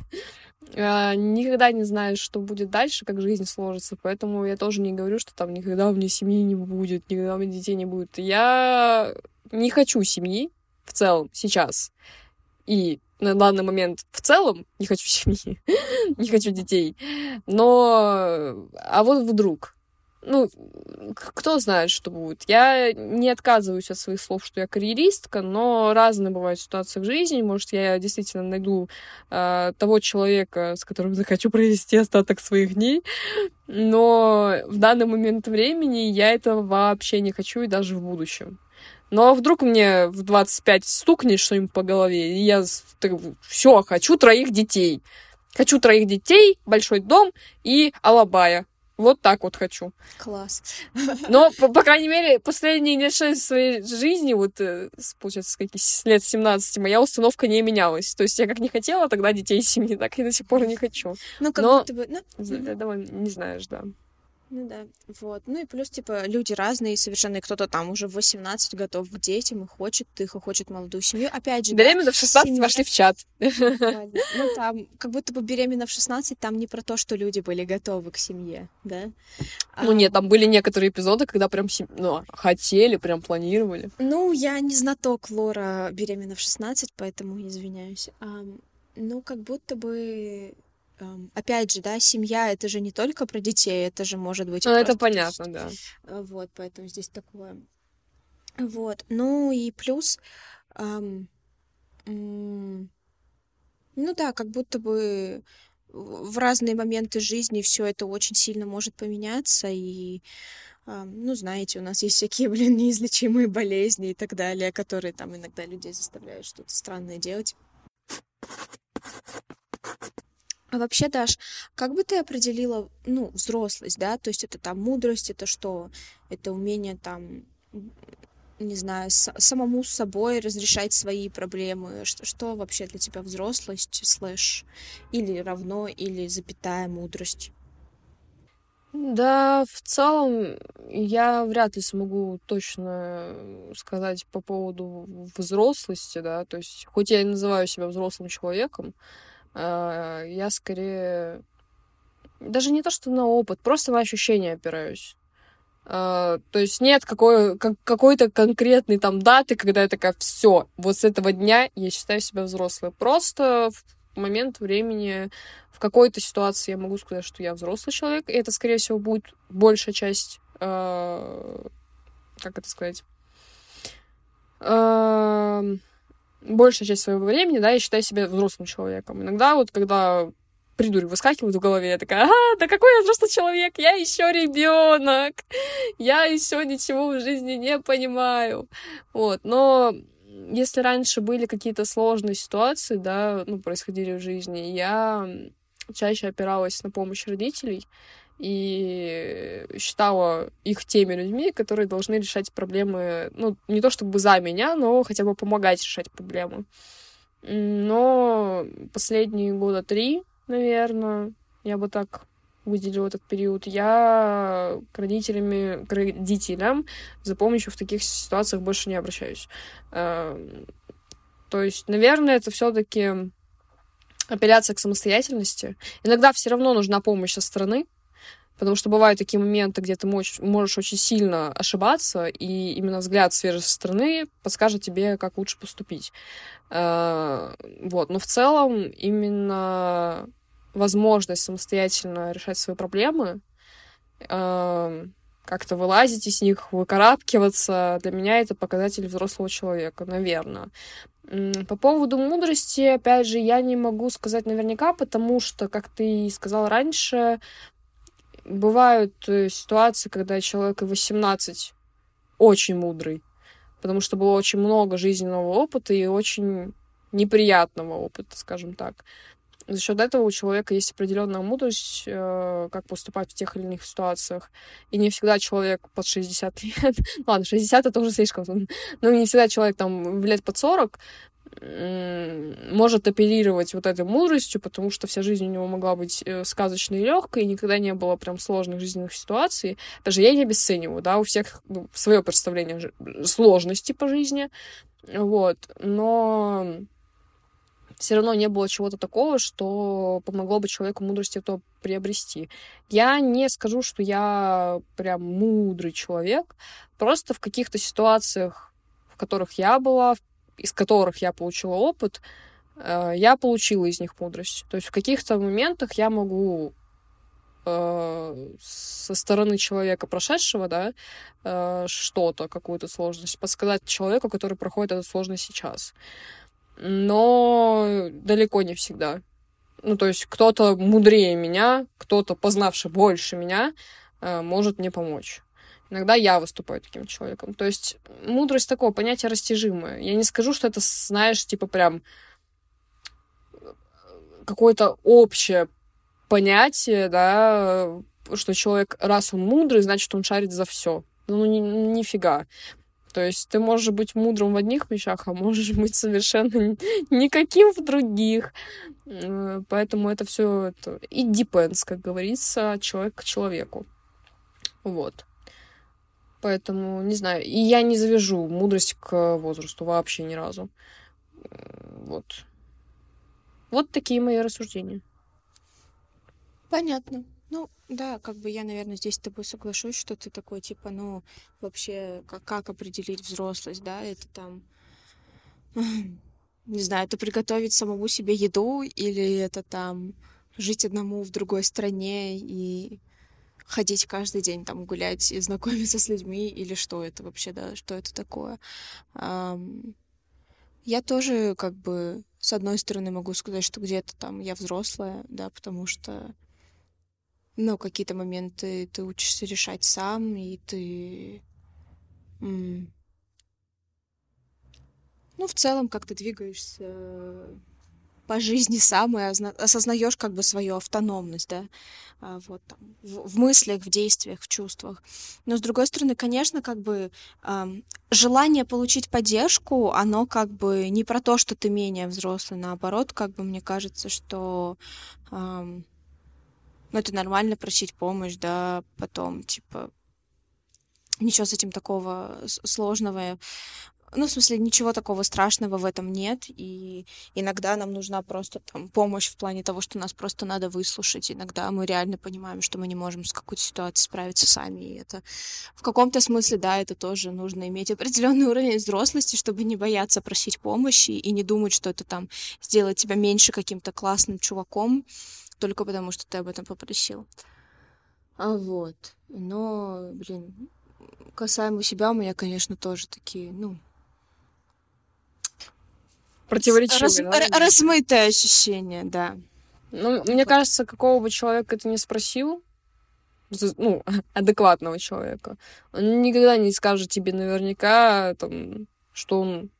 А, никогда не знаю, что будет дальше, как жизнь сложится, поэтому я тоже не говорю, что там никогда у меня семьи не будет, никогда у меня детей не будет. Я не хочу семьи в целом сейчас. И на данный момент в целом не хочу [laughs] семьи, не хочу детей. Но, а вот вдруг, ну, кто знает, что будет. Я не отказываюсь от своих слов, что я карьеристка, но разные бывают ситуации в жизни. Может, я действительно найду э, того человека, с которым захочу провести остаток своих дней. Но в данный момент времени я этого вообще не хочу и даже в будущем. Но вдруг мне в 25 стукнет что-нибудь по голове, и я все, хочу троих детей. Хочу троих детей, большой дом и алабая. Вот так вот хочу. Класс. Но, по, по крайней мере, последние лет шесть своей жизни, вот, э, получается, с каких лет 17, моя установка не менялась. То есть я как не хотела тогда детей семьи, так и до сих пор не хочу. Ну, как Но... будто бы... Ну... Давай, не знаешь, да. Ну да, вот. Ну и плюс, типа, люди разные совершенно, и кто-то там уже в 18 готов к детям и хочет их, и хочет молодую семью. Опять же, Беременна да, в 16 семья... вошли в чат. Ну [laughs] там, как будто бы беременна в 16, там не про то, что люди были готовы к семье, да? Ну нет, там были некоторые эпизоды, когда прям ну, хотели, прям планировали. Ну, я не знаток Лора беременна в 16, поэтому извиняюсь. Ну, как будто бы опять же, да, семья это же не только про детей, это же может быть. Ну, это понятно, да. Э, вот, поэтому здесь такое. Вот. Ну и плюс. Эм, эм, ну да, как будто бы в разные моменты жизни все это очень сильно может поменяться и ну, знаете, у нас есть всякие, [laughs] блин, неизлечимые болезни и так далее, которые там иногда людей заставляют что-то странное делать. А вообще, Даш, как бы ты определила, ну, взрослость, да? То есть это там мудрость, это что? Это умение там, не знаю, с- самому с собой разрешать свои проблемы. Что, что вообще для тебя взрослость, слэш, или равно, или запятая мудрость? Да, в целом я вряд ли смогу точно сказать по поводу взрослости, да, то есть хоть я и называю себя взрослым человеком, я скорее даже не то, что на опыт, просто на ощущения опираюсь. Uh, то есть нет какой, как, какой-то конкретной там даты, когда я такая, все, вот с этого дня я считаю себя взрослой. Просто в момент времени, в какой-то ситуации я могу сказать, что я взрослый человек, и это, скорее всего, будет большая часть, uh, как это сказать, uh, большая часть своего времени, да, я считаю себя взрослым человеком. Иногда вот, когда придурь выскакивает в голове, я такая, а, да какой я взрослый человек, я еще ребенок, я еще ничего в жизни не понимаю. Вот, но если раньше были какие-то сложные ситуации, да, ну, происходили в жизни, я чаще опиралась на помощь родителей, и считала их теми людьми, которые должны решать проблемы, ну, не то чтобы за меня, но хотя бы помогать решать проблемы. Но последние года три, наверное, я бы так выделила этот период, я к родителям, к родителям за помощью в таких ситуациях больше не обращаюсь. Эм, то есть, наверное, это все-таки апелляция к самостоятельности. Иногда все равно нужна помощь со стороны, Потому что бывают такие моменты, где ты можешь, очень сильно ошибаться, и именно взгляд свежей со стороны подскажет тебе, как лучше поступить. Э, вот. Но в целом именно возможность самостоятельно решать свои проблемы, э, как-то вылазить из них, выкарабкиваться, для меня это показатель взрослого человека, наверное. По поводу мудрости, опять же, я не могу сказать наверняка, потому что, как ты сказал раньше, бывают э, ситуации, когда человек и 18 очень мудрый, потому что было очень много жизненного опыта и очень неприятного опыта, скажем так. За счет этого у человека есть определенная мудрость, э, как поступать в тех или иных ситуациях. И не всегда человек под 60 лет, [laughs] ладно, 60 это уже слишком, [laughs] но не всегда человек там лет под 40 может апеллировать вот этой мудростью, потому что вся жизнь у него могла быть э, сказочной и легкой, и никогда не было прям сложных жизненных ситуаций. Даже я не обесцениваю, да, у всех ну, свое представление сложности по жизни, вот, но все равно не было чего-то такого, что помогло бы человеку мудрости то приобрести. Я не скажу, что я прям мудрый человек, просто в каких-то ситуациях, в которых я была, в из которых я получила опыт, э, я получила из них мудрость. То есть в каких-то моментах я могу э, со стороны человека прошедшего, да, э, что-то, какую-то сложность, подсказать человеку, который проходит эту сложность сейчас. Но далеко не всегда. Ну, то есть кто-то мудрее меня, кто-то познавший больше меня, может мне помочь. Иногда я выступаю таким человеком. То есть мудрость такого понятия растяжимое. Я не скажу, что это, знаешь, типа прям какое-то общее понятие, да, что человек, раз он мудрый, значит, он шарит за все. Ну, ни, нифига. То есть ты можешь быть мудрым в одних вещах, а можешь быть совершенно [laughs] никаким в других. Поэтому это все это... И depends, как говорится, человек к человеку. Вот. Поэтому, не знаю, и я не завяжу мудрость к возрасту вообще ни разу. Вот. Вот такие мои рассуждения. Понятно. Ну, да, как бы я, наверное, здесь с тобой соглашусь, что ты такой, типа, ну, вообще, как, как определить взрослость, да, это там, [sniffs] не знаю, это приготовить самому себе еду, или это там жить одному в другой стране и ходить каждый день там гулять и знакомиться с людьми, или что это вообще, да, что это такое. Я тоже, как бы, с одной стороны могу сказать, что где-то там я взрослая, да, потому что ну, какие-то моменты ты учишься решать сам, и ты... ну, в целом, как ты двигаешься по жизни сам и осознаешь как бы свою автономность, да, а, вот там, в, в мыслях, в действиях, в чувствах. Но с другой стороны, конечно, как бы э, желание получить поддержку, оно как бы не про то, что ты менее взрослый, наоборот, как бы мне кажется, что э, ну, это нормально просить помощь, да, потом, типа, ничего с этим такого сложного. Ну, в смысле, ничего такого страшного в этом нет, и иногда нам нужна просто там помощь в плане того, что нас просто надо выслушать. Иногда мы реально понимаем, что мы не можем с какой-то ситуацией справиться сами, и это в каком-то смысле, да, это тоже нужно иметь определенный уровень взрослости, чтобы не бояться просить помощи и не думать, что это там сделает тебя меньше каким-то классным чуваком, только потому, что ты об этом попросил. А вот. Но, блин, касаемо себя, у меня, конечно, тоже такие, ну... Противоречивые, Раз, да? Размытые ощущения, да. Ну, вот. мне кажется, какого бы человека ты не спросил, ну, [laughs] адекватного человека, он никогда не скажет тебе наверняка, там, что он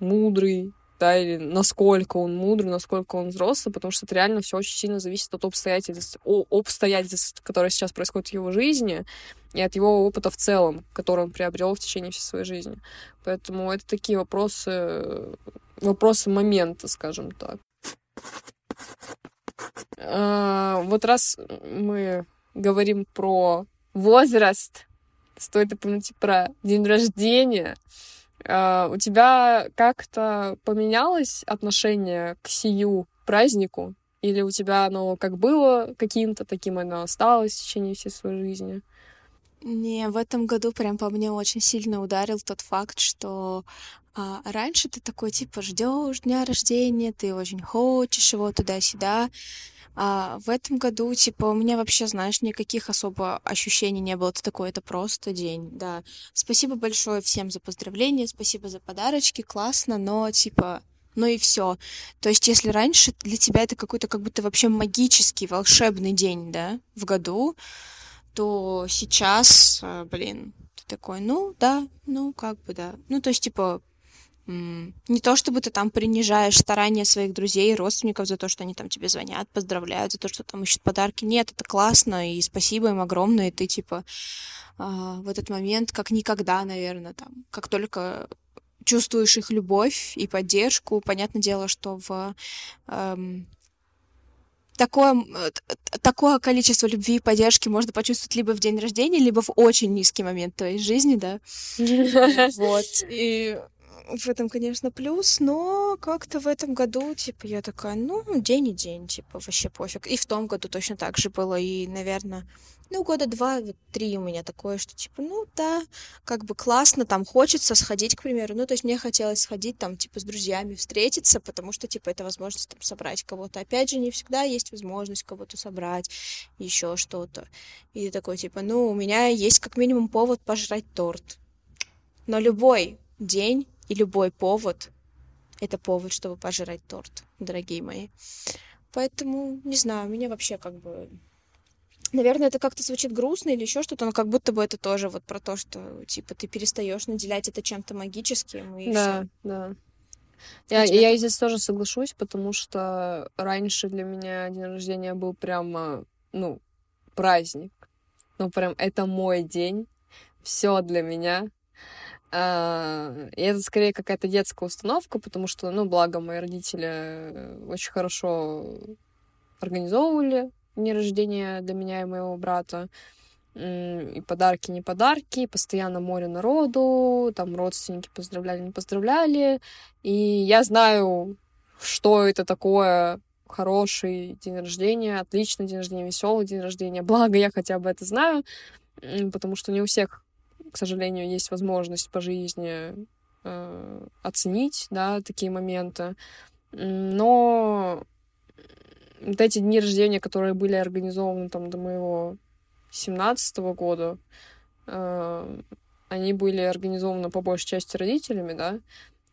мудрый, да, или насколько он мудрый, насколько он взрослый, потому что это реально все очень сильно зависит от обстоятельств, обстоятельств, которые сейчас происходят в его жизни, и от его опыта в целом, который он приобрел в течение всей своей жизни. Поэтому это такие вопросы, вопросы момента, скажем так. А, вот раз мы говорим про возраст, стоит упомянуть про день рождения, Uh, у тебя как-то поменялось отношение к сию празднику? Или у тебя оно как было каким-то, таким оно осталось в течение всей своей жизни? Не, в этом году прям по мне очень сильно ударил тот факт, что а, раньше ты такой типа ждешь дня рождения, ты очень хочешь его туда-сюда, а в этом году, типа, у меня вообще, знаешь, никаких особо ощущений не было. Это такой, это просто день, да. Спасибо большое всем за поздравления, спасибо за подарочки, классно, но, типа, ну и все. То есть, если раньше для тебя это какой-то как будто вообще магический, волшебный день, да, в году, то сейчас, а, блин, ты такой, ну, да, ну, как бы, да. Ну, то есть, типа, не то чтобы ты там принижаешь старания своих друзей и родственников за то, что они там тебе звонят, поздравляют, за то, что там ищут подарки. Нет, это классно, и спасибо им огромное, и ты, типа, а, в этот момент, как никогда, наверное, там, как только чувствуешь их любовь и поддержку, понятное дело, что в эм, такое, такое количество любви и поддержки можно почувствовать либо в день рождения, либо в очень низкий момент твоей жизни, да. [laughs] Вот. И в этом, конечно, плюс, но как-то в этом году, типа, я такая, ну, день и день, типа, вообще пофиг. И в том году точно так же было, и, наверное, ну, года два, три у меня такое, что, типа, ну, да, как бы классно, там, хочется сходить, к примеру, ну, то есть мне хотелось сходить, там, типа, с друзьями встретиться, потому что, типа, это возможность, там, собрать кого-то. Опять же, не всегда есть возможность кого-то собрать, еще что-то. И такой, типа, ну, у меня есть как минимум повод пожрать торт. Но любой день и любой повод — это повод, чтобы пожрать торт, дорогие мои. Поэтому, не знаю, меня вообще как бы... Наверное, это как-то звучит грустно или еще что-то, но как будто бы это тоже вот про то, что, типа, ты перестаешь наделять это чем-то магическим, и Да, всё. да. Я, я здесь тоже соглашусь, потому что раньше для меня день рождения был прямо, ну, праздник. Ну, прям это мой день. Все для меня. А, И это скорее какая-то детская установка, потому что, ну, благо, мои родители э, очень хорошо организовывали дни рождения для меня и моего брата. И подарки, не подарки, постоянно море народу, там родственники поздравляли, не поздравляли. И я знаю, что это такое хороший день рождения, отличный день рождения, веселый день рождения. Благо, я хотя бы это знаю, потому что не у всех к сожалению, есть возможность по жизни э, оценить, да, такие моменты. Но вот эти дни рождения, которые были организованы там до моего семнадцатого года, э, они были организованы по большей части родителями, да,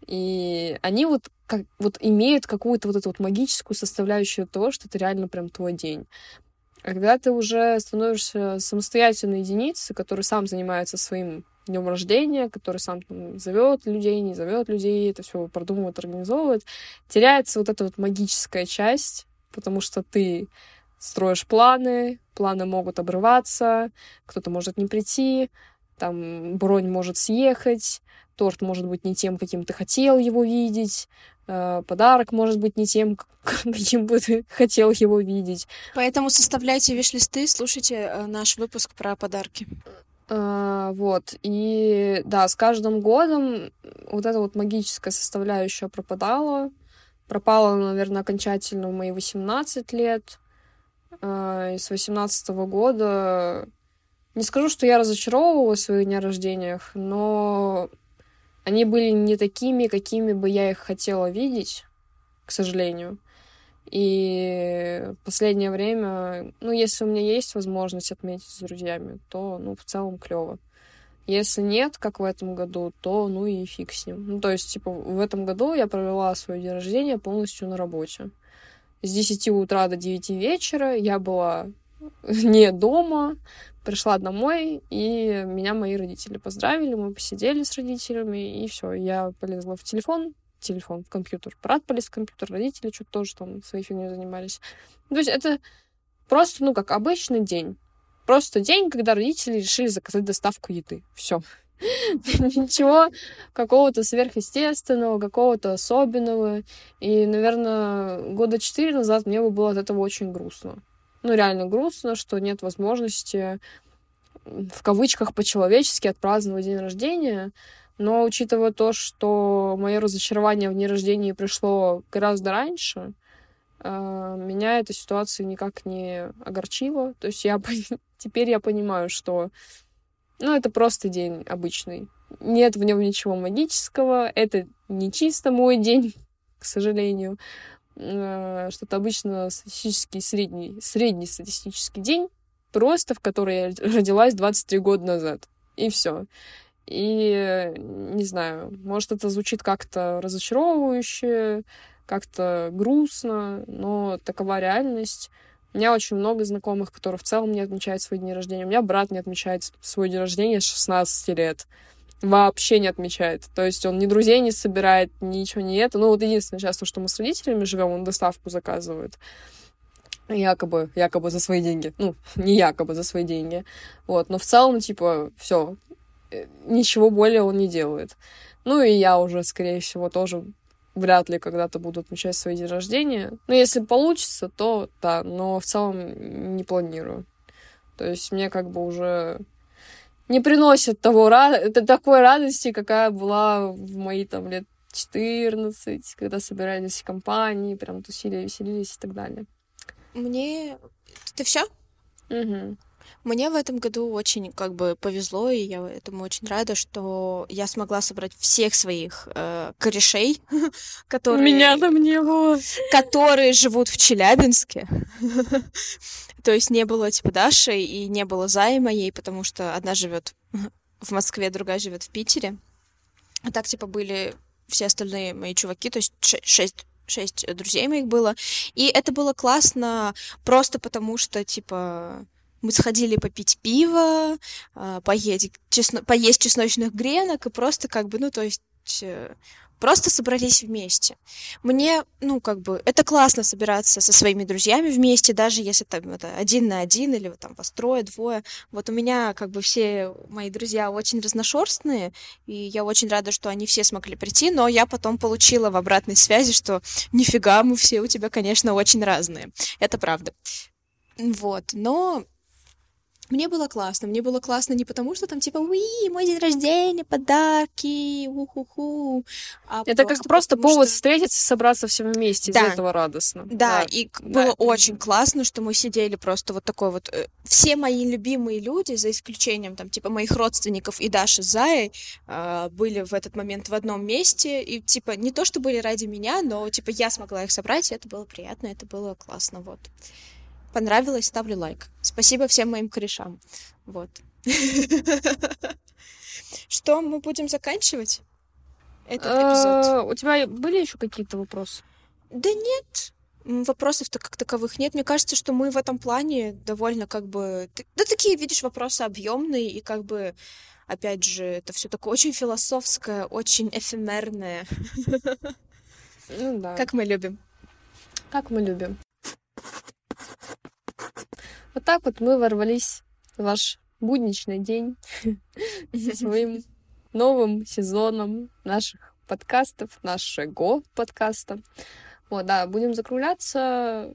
и они вот, как, вот имеют какую-то вот эту вот магическую составляющую того, что это реально прям твой день. А когда ты уже становишься самостоятельной единицей, который сам занимается своим днем рождения, который сам там, зовет людей, не зовет людей, это все продумывает, организовывает, теряется вот эта вот магическая часть, потому что ты строишь планы, планы могут обрываться, кто-то может не прийти, там бронь может съехать, торт может быть не тем, каким ты хотел его видеть, подарок может быть не тем, [laughs] каким бы ты [laughs] хотел его видеть. Поэтому составляйте виш-листы, слушайте э, наш выпуск про подарки. А, вот, и да, с каждым годом вот эта вот магическая составляющая пропадала. Пропала, наверное, окончательно в мои 18 лет. А, И с 18 года не скажу, что я разочаровывалась в своих днях рождениях, но они были не такими, какими бы я их хотела видеть, к сожалению. И последнее время, ну, если у меня есть возможность отметить с друзьями, то, ну, в целом клево. Если нет, как в этом году, то, ну, и фиг с ним. Ну, то есть, типа, в этом году я провела свой день рождения полностью на работе. С 10 утра до 9 вечера я была [laughs] не дома, пришла домой, и меня мои родители поздравили, мы посидели с родителями, и все, я полезла в телефон, телефон, в компьютер. Брат полез в компьютер, родители что-то тоже там своей фигней занимались. То есть это просто, ну, как обычный день. Просто день, когда родители решили заказать доставку еды. Все. [laughs] Ничего какого-то сверхъестественного, какого-то особенного. И, наверное, года четыре назад мне бы было от этого очень грустно. Ну, реально грустно, что нет возможности в кавычках по-человечески отпраздновать день рождения. Но учитывая то, что мое разочарование в дне рождения пришло гораздо раньше, э, меня эта ситуация никак не огорчила. То есть я [laughs] теперь я понимаю, что ну, это просто день обычный. Нет в нем ничего магического. Это не чисто мой день, [laughs] к сожалению. Э, Что-то обычно статистический средний, средний статистический день, просто в которой я родилась 23 года назад. И все. И не знаю, может, это звучит как-то разочаровывающе, как-то грустно, но такова реальность. У меня очень много знакомых, которые в целом не отмечают свой день рождения. У меня брат не отмечает свой день рождения с 16 лет. Вообще не отмечает. То есть он ни друзей не собирает, ничего не это. Ну, вот единственное сейчас, то, что мы с родителями живем, он доставку заказывает. Якобы, якобы за свои деньги. Ну, не якобы за свои деньги. Вот, но в целом, типа, все, ничего более он не делает. Ну и я уже, скорее всего, тоже вряд ли когда-то буду отмечать свой день рождения. Ну, если получится, то да, но в целом не планирую. То есть мне как бы уже не приносят того, это такой радости, какая была в мои там лет 14, когда собирались в компании, прям тусили, веселились и так далее. Мне... Ты все? Угу. Мне в этом году очень как бы повезло, и я этому очень рада, что я смогла собрать всех своих э, корешей, [laughs] которые... Меня там не было. Которые живут в Челябинске. [laughs] То есть не было типа Даши и не было Зайи моей, потому что одна живет в Москве, другая живет в Питере. А так типа были все остальные мои чуваки, то есть шесть шесть друзей моих было. И это было классно просто потому, что, типа, мы сходили попить пиво, а, поесть, чесно... поесть чесночных гренок и просто как бы, ну, то есть э, просто собрались вместе. Мне, ну, как бы, это классно собираться со своими друзьями вместе, даже если там это один на один или там вас трое, двое. Вот у меня, как бы, все мои друзья очень разношерстные, и я очень рада, что они все смогли прийти, но я потом получила в обратной связи, что нифига, мы все у тебя, конечно, очень разные. Это правда. Вот, но мне было классно. Мне было классно не потому, что там типа, уи, мой день рождения, подарки, уху-ху. А Это просто как просто повод что... встретиться, собраться всем вместе, да. из этого радостно. Да, да. и да. было очень классно, что мы сидели просто вот такой вот... Э, все мои любимые люди, за исключением там типа моих родственников и Даши Зая, были в этот момент в одном месте, и типа не то, что были ради меня, но типа я смогла их собрать, и это было приятно, это было классно, вот. Понравилось, ставлю лайк. Спасибо всем моим корешам. Вот. [laughs] Что, мы будем заканчивать этот эпизод? А, у тебя были еще какие-то вопросы? Да нет, вопросов-то как таковых нет. Мне кажется, что мы в этом плане довольно как бы... Да такие, видишь, вопросы объемные и как бы опять же, это все такое очень философское, очень эфемерное. Ну да. Как мы любим. Как мы любим. Вот так вот мы ворвались в ваш будничный день [laughs] со своим новым сезоном наших подкастов, нашего подкаста. Вот, да, будем закругляться.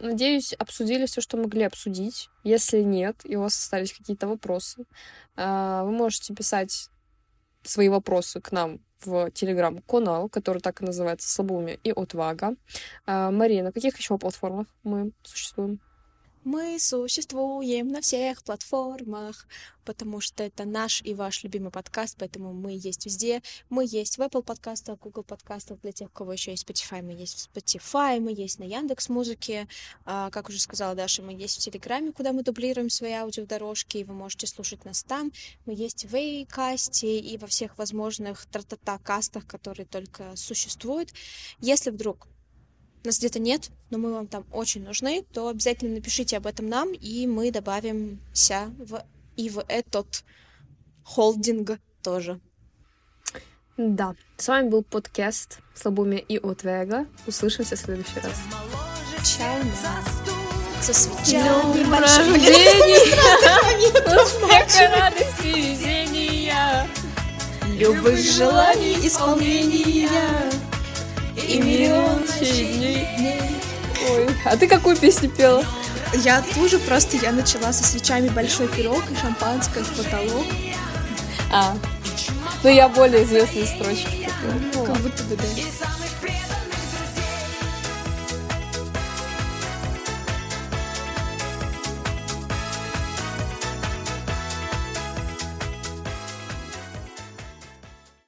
Надеюсь, обсудили все, что могли обсудить. Если нет, и у вас остались какие-то вопросы, а, вы можете писать свои вопросы к нам в телеграм-канал, который так и называется «Слабоумие и отвага». А, Мария, на каких еще платформах мы существуем? Мы существуем на всех платформах, потому что это наш и ваш любимый подкаст, поэтому мы есть везде. Мы есть в Apple подкастах, Google подкастах, для тех, у кого еще есть Spotify, мы есть в Spotify, мы есть на Яндекс Музыке. А, как уже сказала Даша, мы есть в Телеграме, куда мы дублируем свои аудиодорожки, и вы можете слушать нас там. Мы есть в Эйкасте и во всех возможных тра-та-та кастах, которые только существуют. Если вдруг нас где-то нет, но мы вам там очень нужны, то обязательно напишите об этом нам, и мы добавимся в, и в этот холдинг тоже. Да, с вами был подкаст «Слабумие и отвега». Услышимся в следующий раз. Чао. Со рождения! Успеха, [laughs] радости, везения! Любых желаний исполнения! И миллион дней. Ой, а ты какую песню пела? Я тоже, просто я начала со свечами большой пирог и шампанское в потолок. А, ну я более известные строчки. Как будто бы, да.